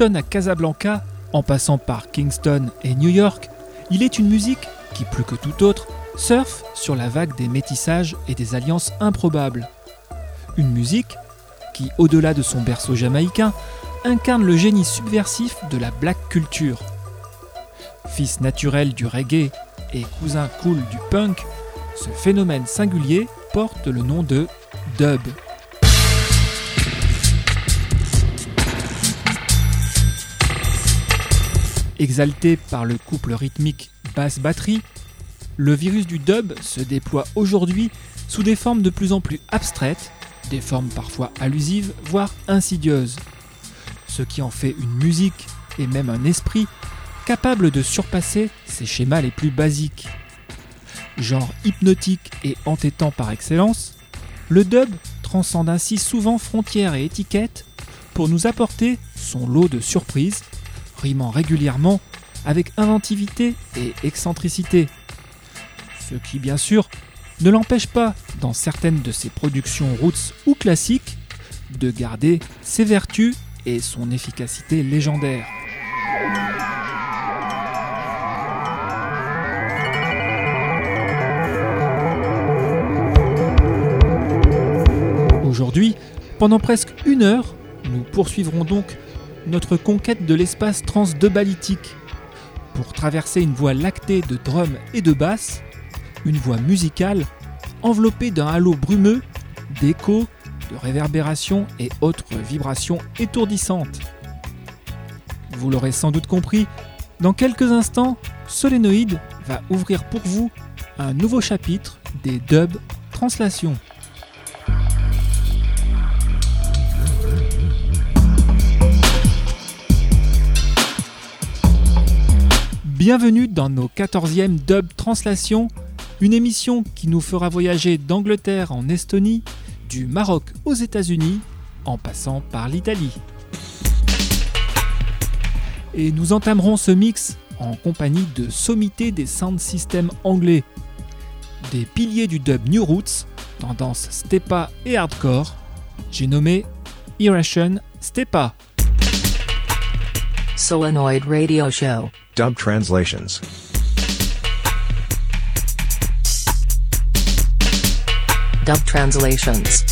À Casablanca, en passant par Kingston et New York, il est une musique qui, plus que tout autre, surfe sur la vague des métissages et des alliances improbables. Une musique qui, au-delà de son berceau jamaïcain, incarne le génie subversif de la black culture. Fils naturel du reggae et cousin cool du punk, ce phénomène singulier porte le nom de dub. Exalté par le couple rythmique basse-batterie, le virus du dub se déploie aujourd'hui sous des formes de plus en plus abstraites, des formes parfois allusives, voire insidieuses. Ce qui en fait une musique et même un esprit capable de surpasser ses schémas les plus basiques. Genre hypnotique et entêtant par excellence, le dub transcende ainsi souvent frontières et étiquettes pour nous apporter son lot de surprises rimant régulièrement avec inventivité et excentricité. Ce qui, bien sûr, ne l'empêche pas, dans certaines de ses productions roots ou classiques, de garder ses vertus et son efficacité légendaire. Aujourd'hui, pendant presque une heure, nous poursuivrons donc notre conquête de l'espace transdebalitique pour traverser une voie lactée de drums et de basses, une voie musicale enveloppée d'un halo brumeux d'échos, de réverbérations et autres vibrations étourdissantes. Vous l'aurez sans doute compris, dans quelques instants, Solénoïde va ouvrir pour vous un nouveau chapitre des dub translations. Bienvenue dans nos 14e Dub Translations, une émission qui nous fera voyager d'Angleterre en Estonie, du Maroc aux États-Unis, en passant par l'Italie. Et nous entamerons ce mix en compagnie de sommités des sound systems anglais, des piliers du dub New Roots, tendance Stepa et hardcore, j'ai nommé Irration Stepa. Solenoid Radio Show. Dub translations. Dub translations.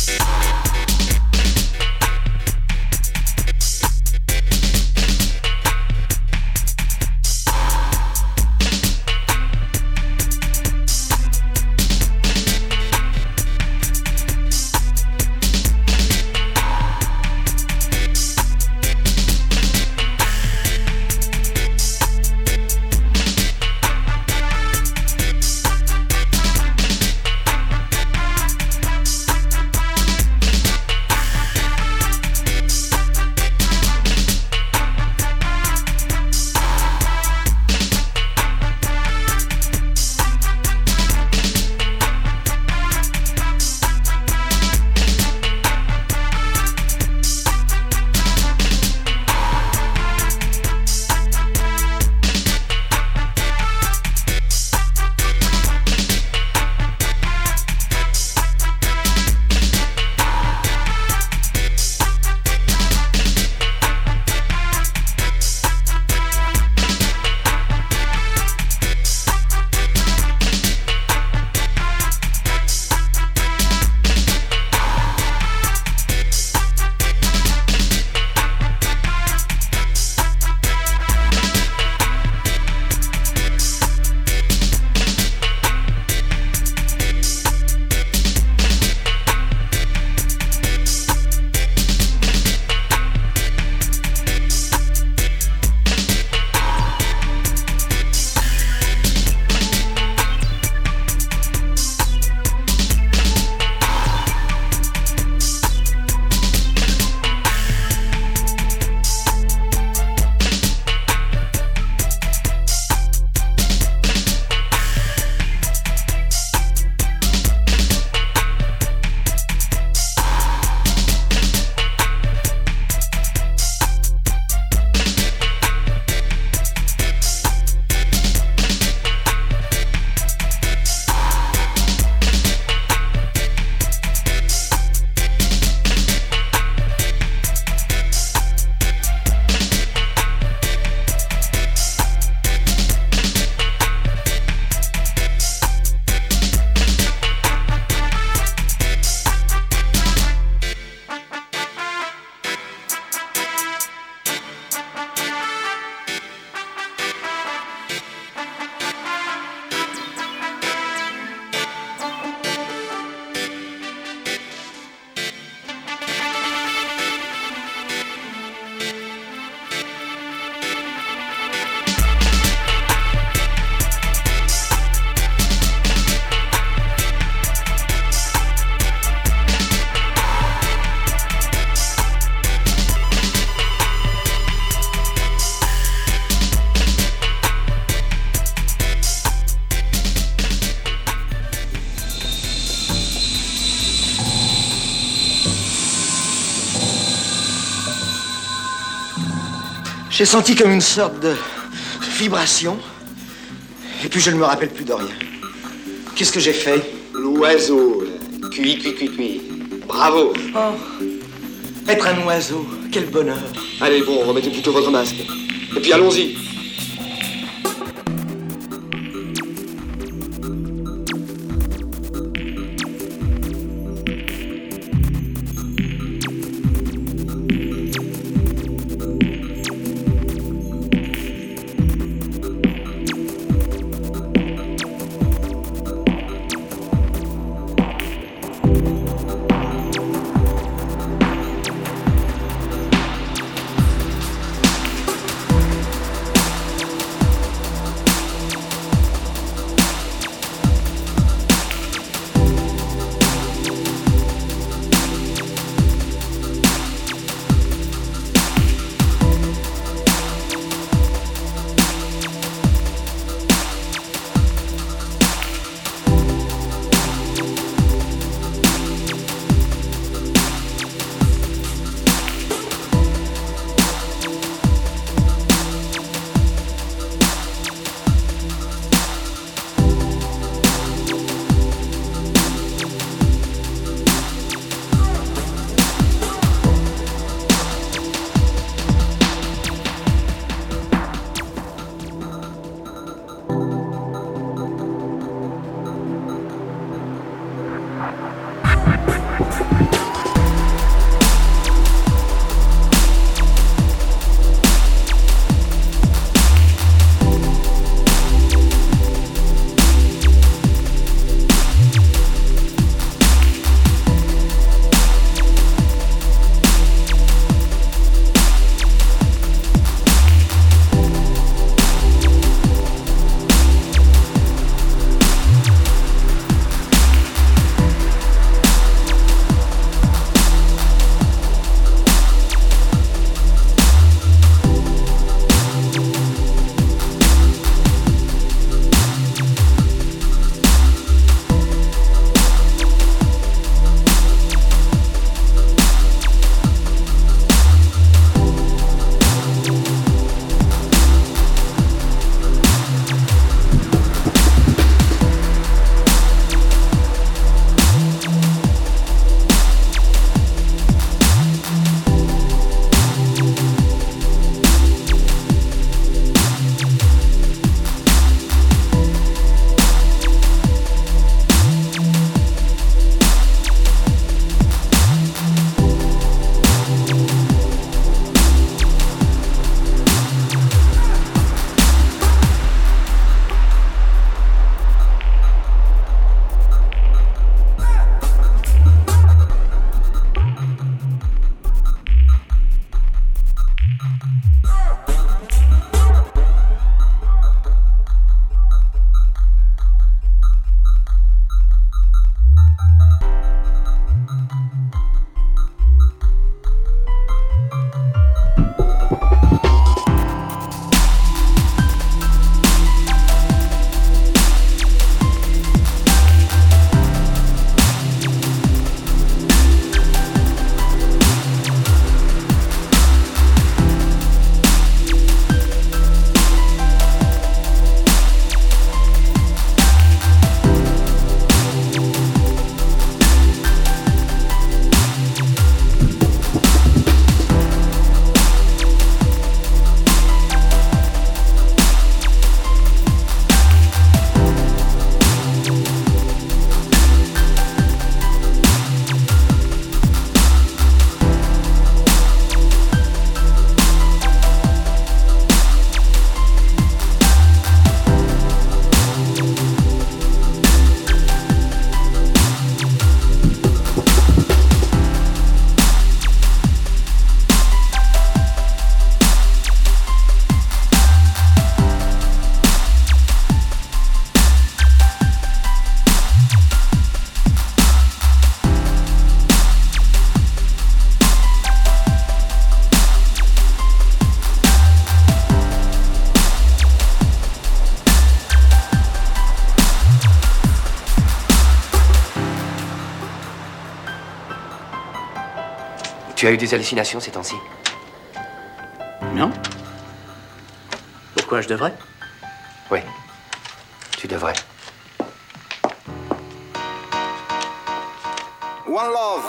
J'ai senti comme une sorte de vibration. Et puis je ne me rappelle plus de rien. Qu'est-ce que j'ai fait? L'oiseau. Cui, cui, cui, cui. Bravo. Oh, être un oiseau, quel bonheur. Allez, bon, remettez plutôt votre masque. Et puis allons-y. Tu as eu des hallucinations ces temps-ci Non. Pourquoi je devrais Oui, tu devrais. One love.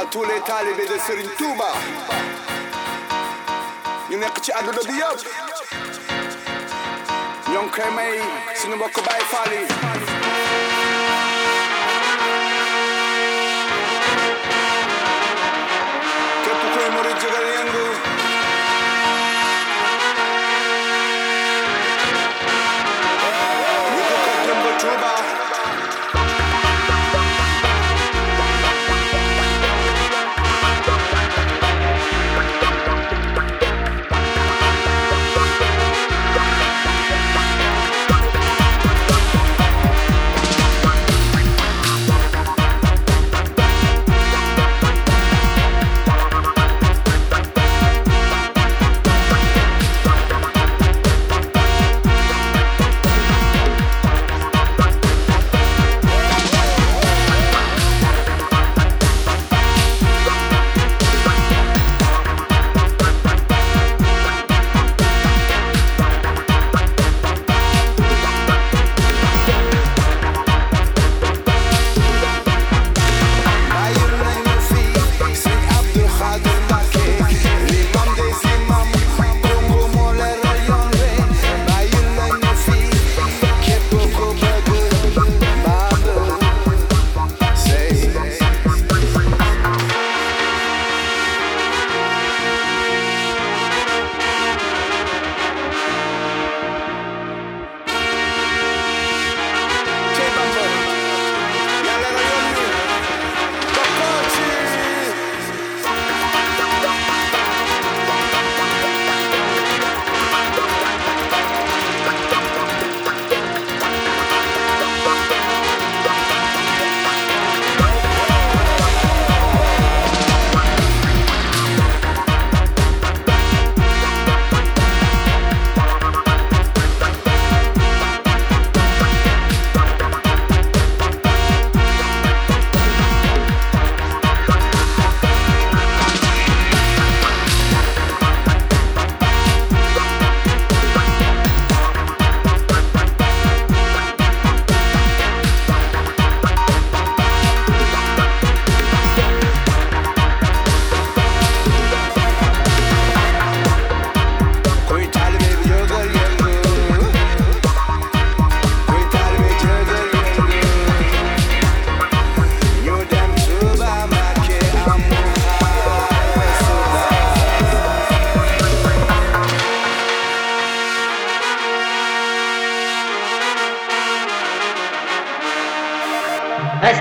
À tous les talibés de Serigne Touba. ñu nekk ci àdduna bi yëpp. ñoo ngi koy may suñu mbokk Baay Faal yi.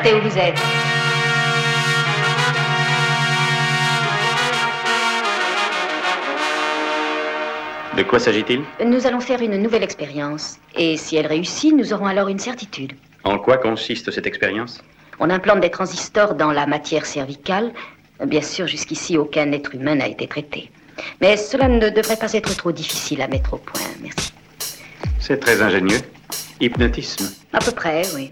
Restez où vous êtes. De quoi s'agit-il? Nous allons faire une nouvelle expérience. Et si elle réussit, nous aurons alors une certitude. En quoi consiste cette expérience? On implante des transistors dans la matière cervicale. Bien sûr, jusqu'ici, aucun être humain n'a été traité. Mais cela ne devrait pas être trop difficile à mettre au point. Merci. C'est très ingénieux. Hypnotisme. À peu près, oui.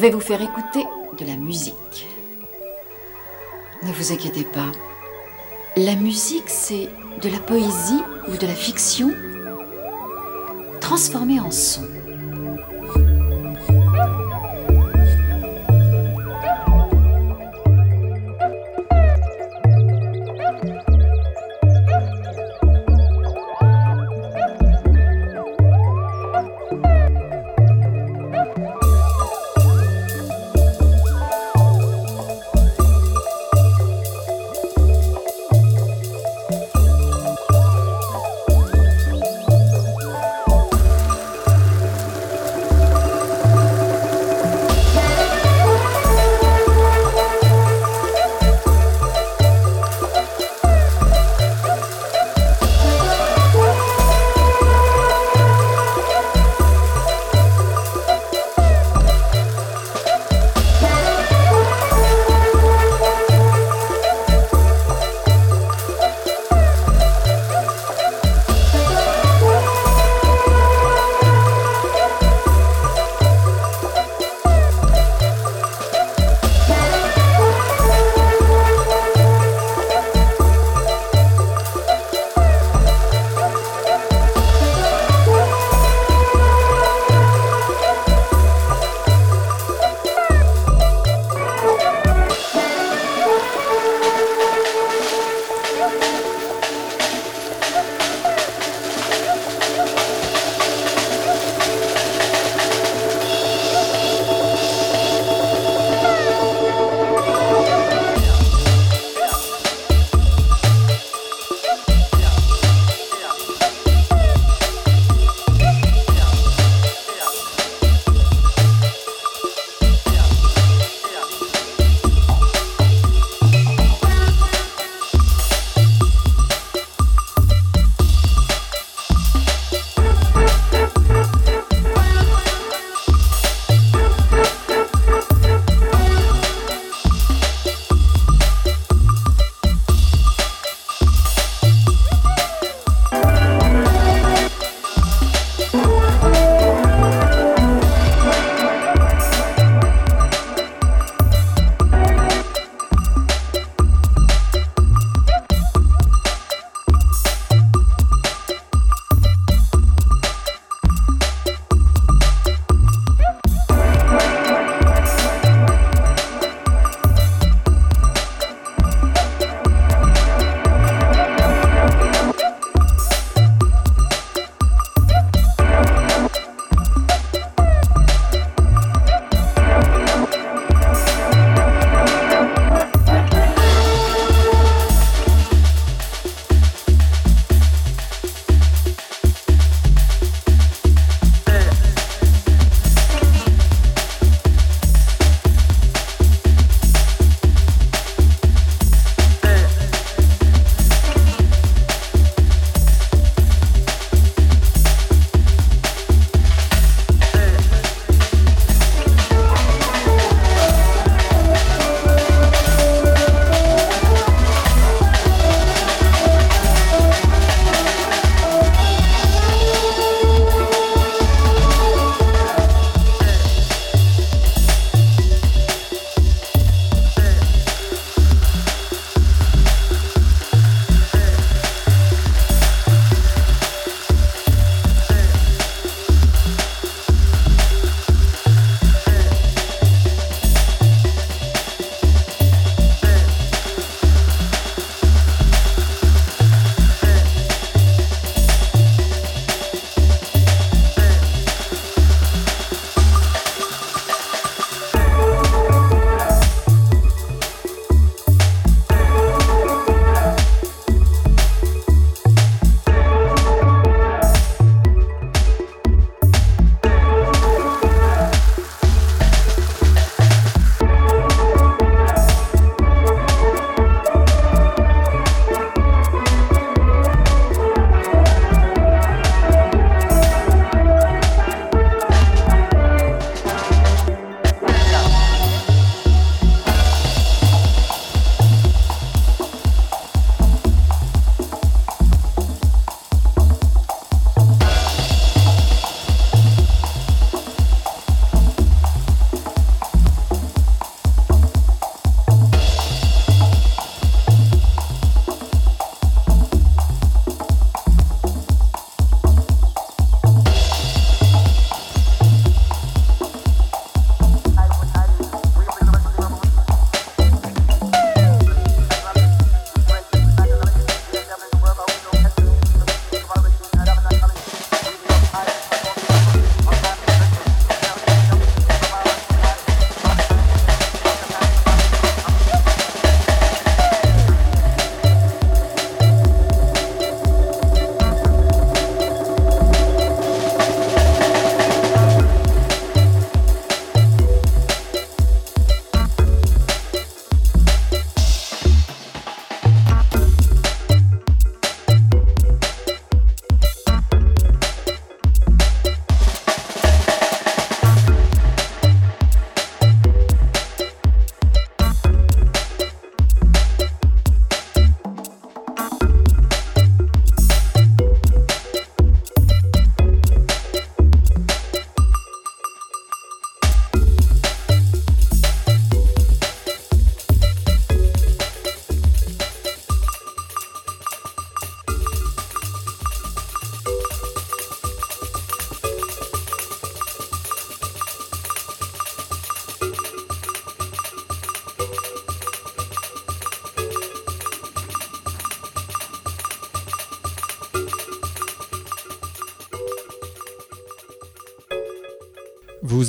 Vais vous faire écouter de la musique. Ne vous inquiétez pas. La musique, c'est de la poésie ou de la fiction transformée en son.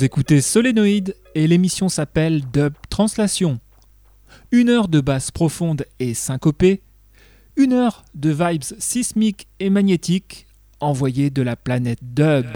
Écoutez Solénoïde et l'émission s'appelle Dub Translation. Une heure de basse profonde et syncopée, une heure de vibes sismiques et magnétiques envoyées de la planète Dub.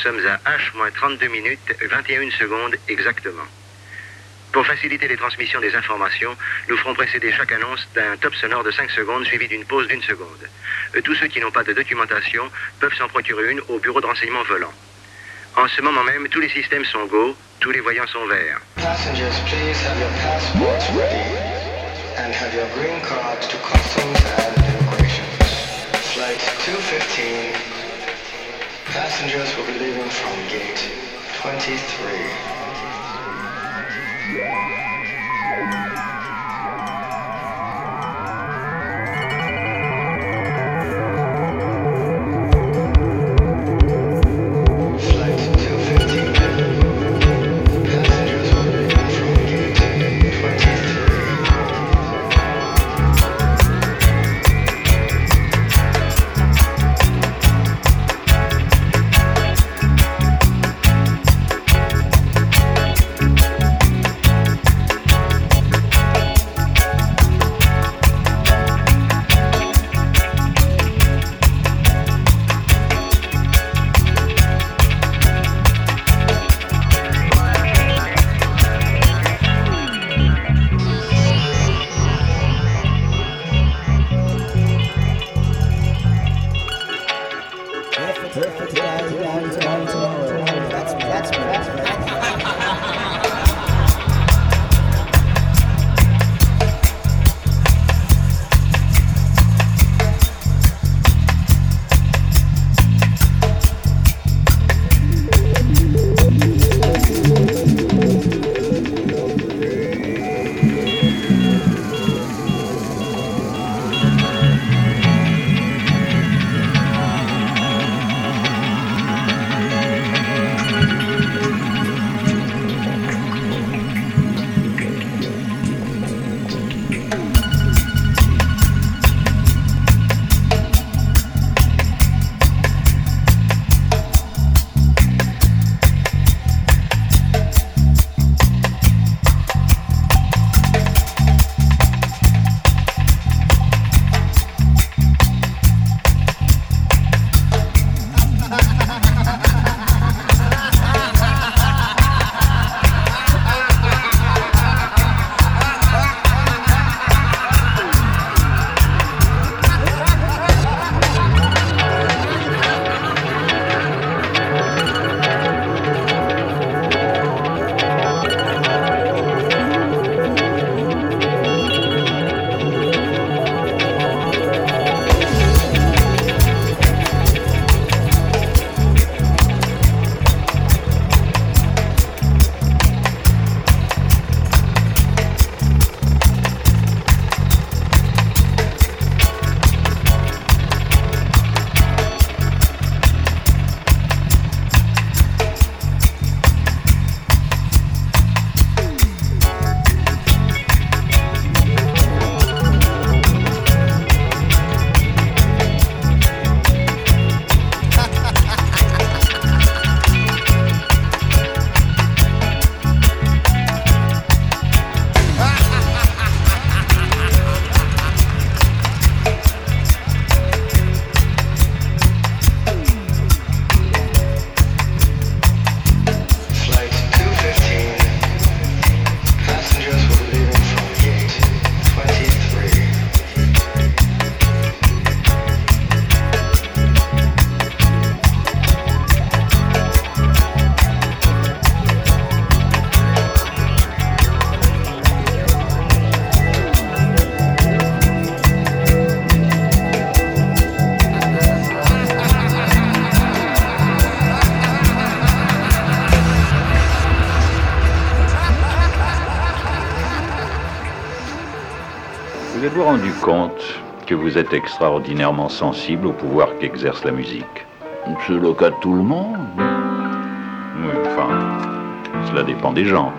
Sommes à H-32 minutes 21 secondes exactement. Pour faciliter les transmissions des informations, nous ferons précéder chaque annonce d'un top sonore de 5 secondes suivi d'une pause d'une seconde. Euh, tous ceux qui n'ont pas de documentation peuvent s'en procurer une au bureau de renseignement volant. En ce moment même, tous les systèmes sont go, tous les voyants sont verts. Passengers, Passengers will be leaving from gate 23. Perfect. That's. That's me. That's me. Vous êtes extraordinairement sensible au pouvoir qu'exerce la musique. C'est le cas de tout le monde. Oui, enfin, cela dépend des gens.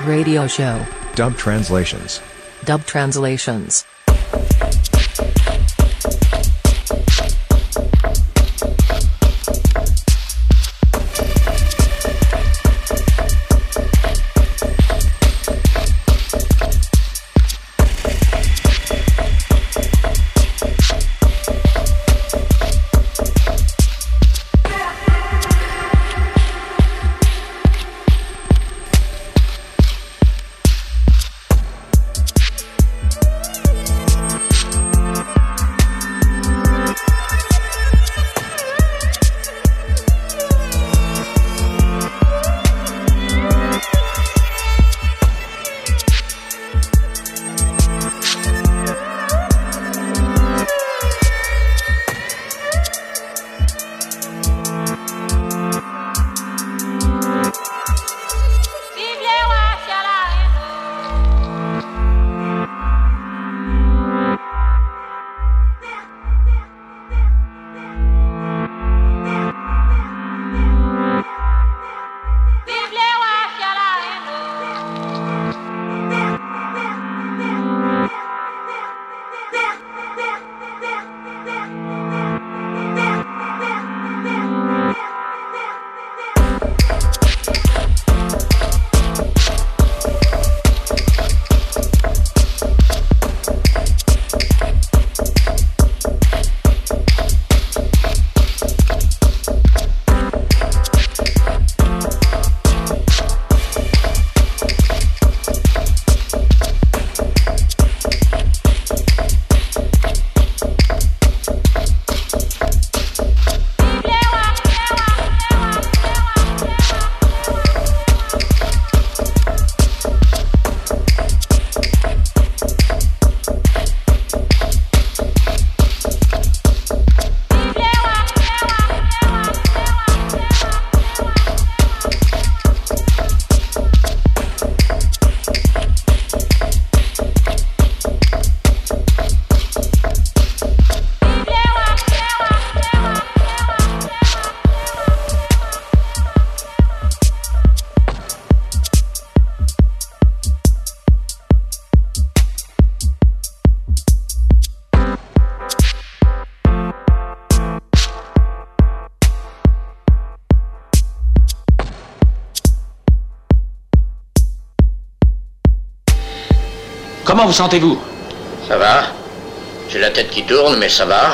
Radio Show. Dub translations. Dub translations. Comment vous sentez-vous? Ça va. J'ai la tête qui tourne, mais ça va.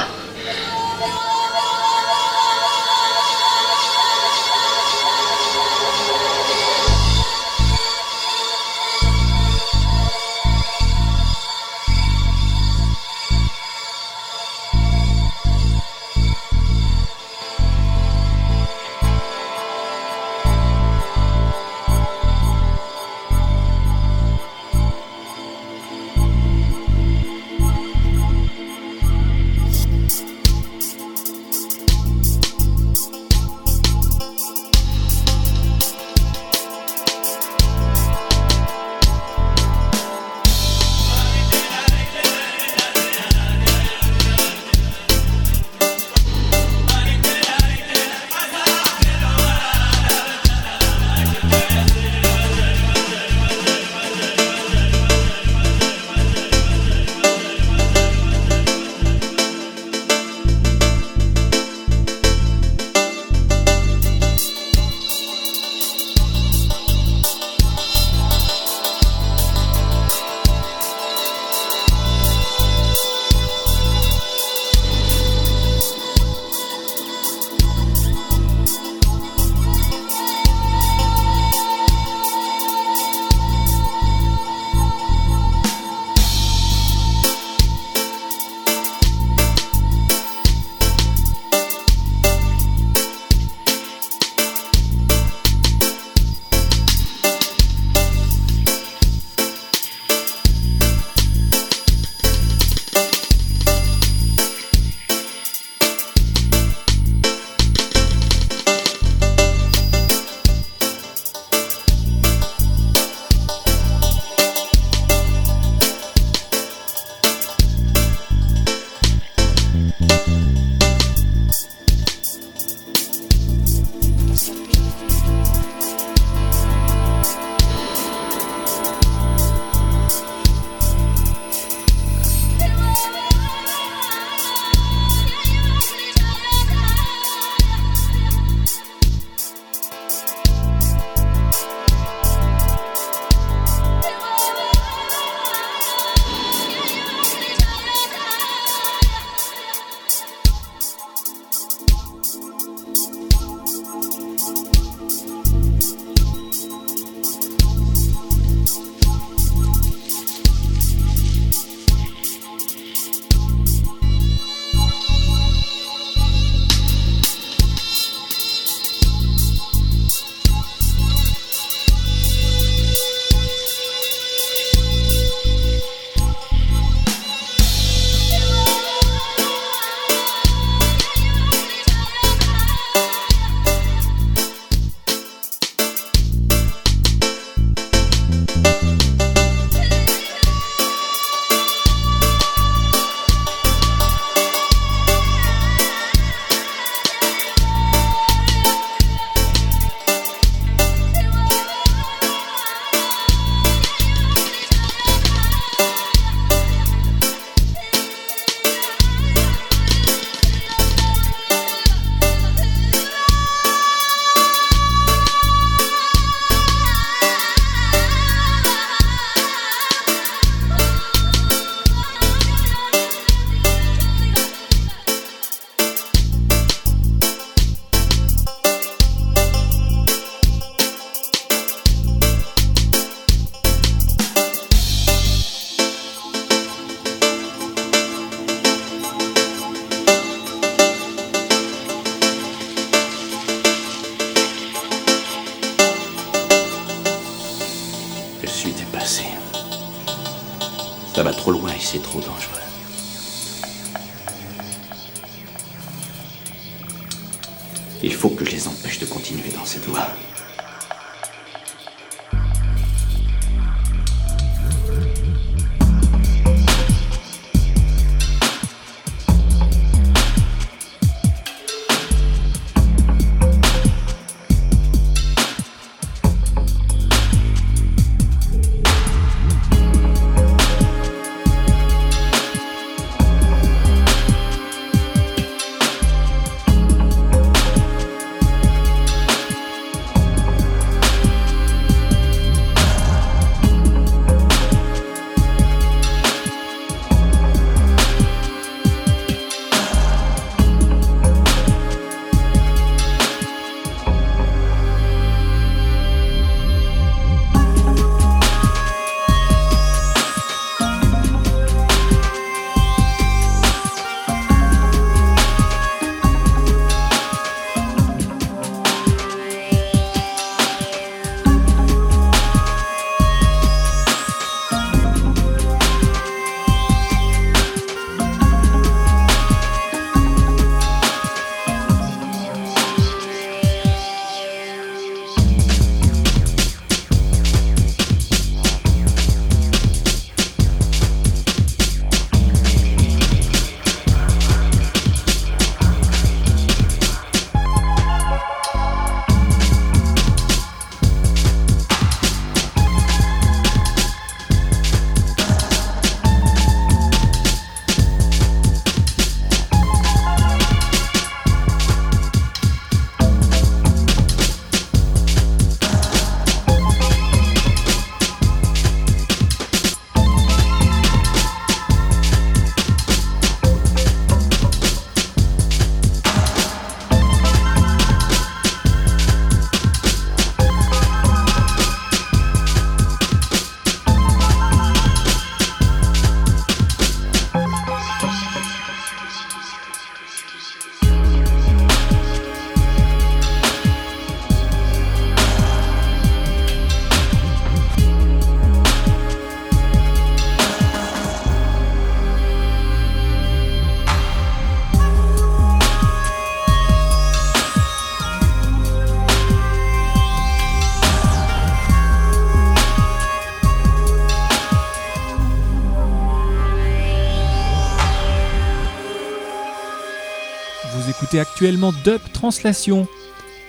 Actuellement Dub Translation.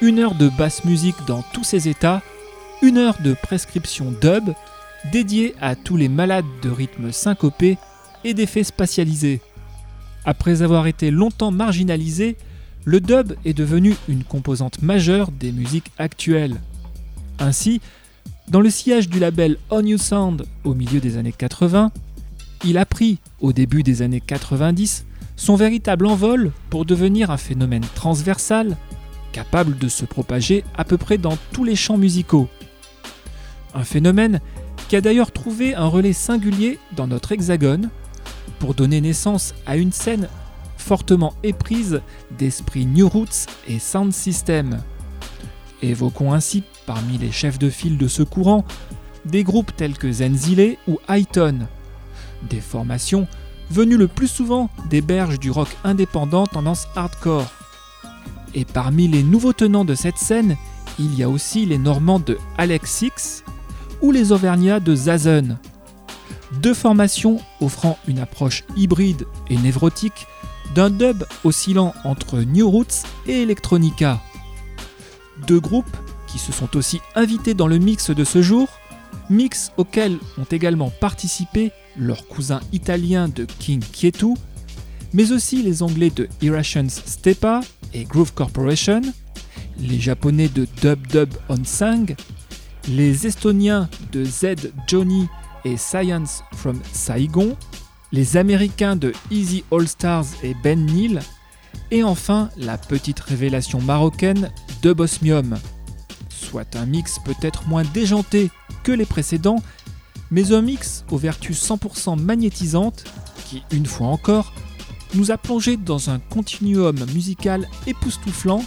Une heure de basse musique dans tous ses états, une heure de prescription dub dédiée à tous les malades de rythme syncopé et d'effets spatialisés. Après avoir été longtemps marginalisé, le dub est devenu une composante majeure des musiques actuelles. Ainsi, dans le sillage du label On You Sound au milieu des années 80, il a pris, au début des années 90, son véritable envol pour devenir un phénomène transversal, capable de se propager à peu près dans tous les champs musicaux. Un phénomène qui a d'ailleurs trouvé un relais singulier dans notre hexagone pour donner naissance à une scène fortement éprise d'esprit New Roots et Sound System. Évoquons ainsi parmi les chefs de file de ce courant des groupes tels que Zenzile ou Highton, des formations venu le plus souvent des berges du rock indépendant tendance hardcore. Et parmi les nouveaux tenants de cette scène, il y a aussi les Normands de Alex Six ou les Auvergnats de Zazen. Deux formations offrant une approche hybride et névrotique d'un dub oscillant entre New Roots et Electronica. Deux groupes qui se sont aussi invités dans le mix de ce jour, mix auquel ont également participé leur cousin italien de King Kietu, mais aussi les Anglais de Irrations Stepa et Groove Corporation, les Japonais de Dub Dub On Sang, les Estoniens de Z Johnny et Science from Saigon, les Américains de Easy All Stars et Ben Neal, et enfin la petite révélation marocaine de Bosmium. Soit un mix peut-être moins déjanté que les précédents, mais un mix aux vertus 100% magnétisantes qui, une fois encore, nous a plongé dans un continuum musical époustouflant,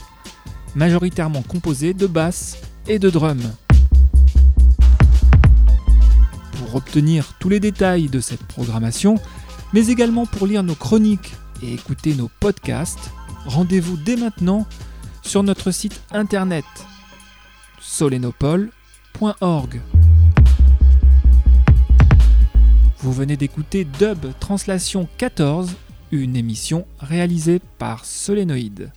majoritairement composé de basses et de drums. Pour obtenir tous les détails de cette programmation, mais également pour lire nos chroniques et écouter nos podcasts, rendez-vous dès maintenant sur notre site internet solenopole.org. Vous venez d'écouter Dub Translation 14, une émission réalisée par Solénoïde.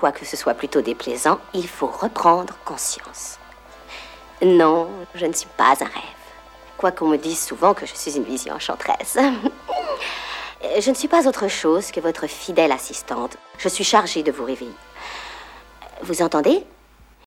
Quoique ce soit plutôt déplaisant, il faut reprendre conscience. Non, je ne suis pas un rêve. Quoiqu'on me dise souvent que je suis une vision enchanteresse. Je ne suis pas autre chose que votre fidèle assistante. Je suis chargée de vous réveiller. Vous entendez?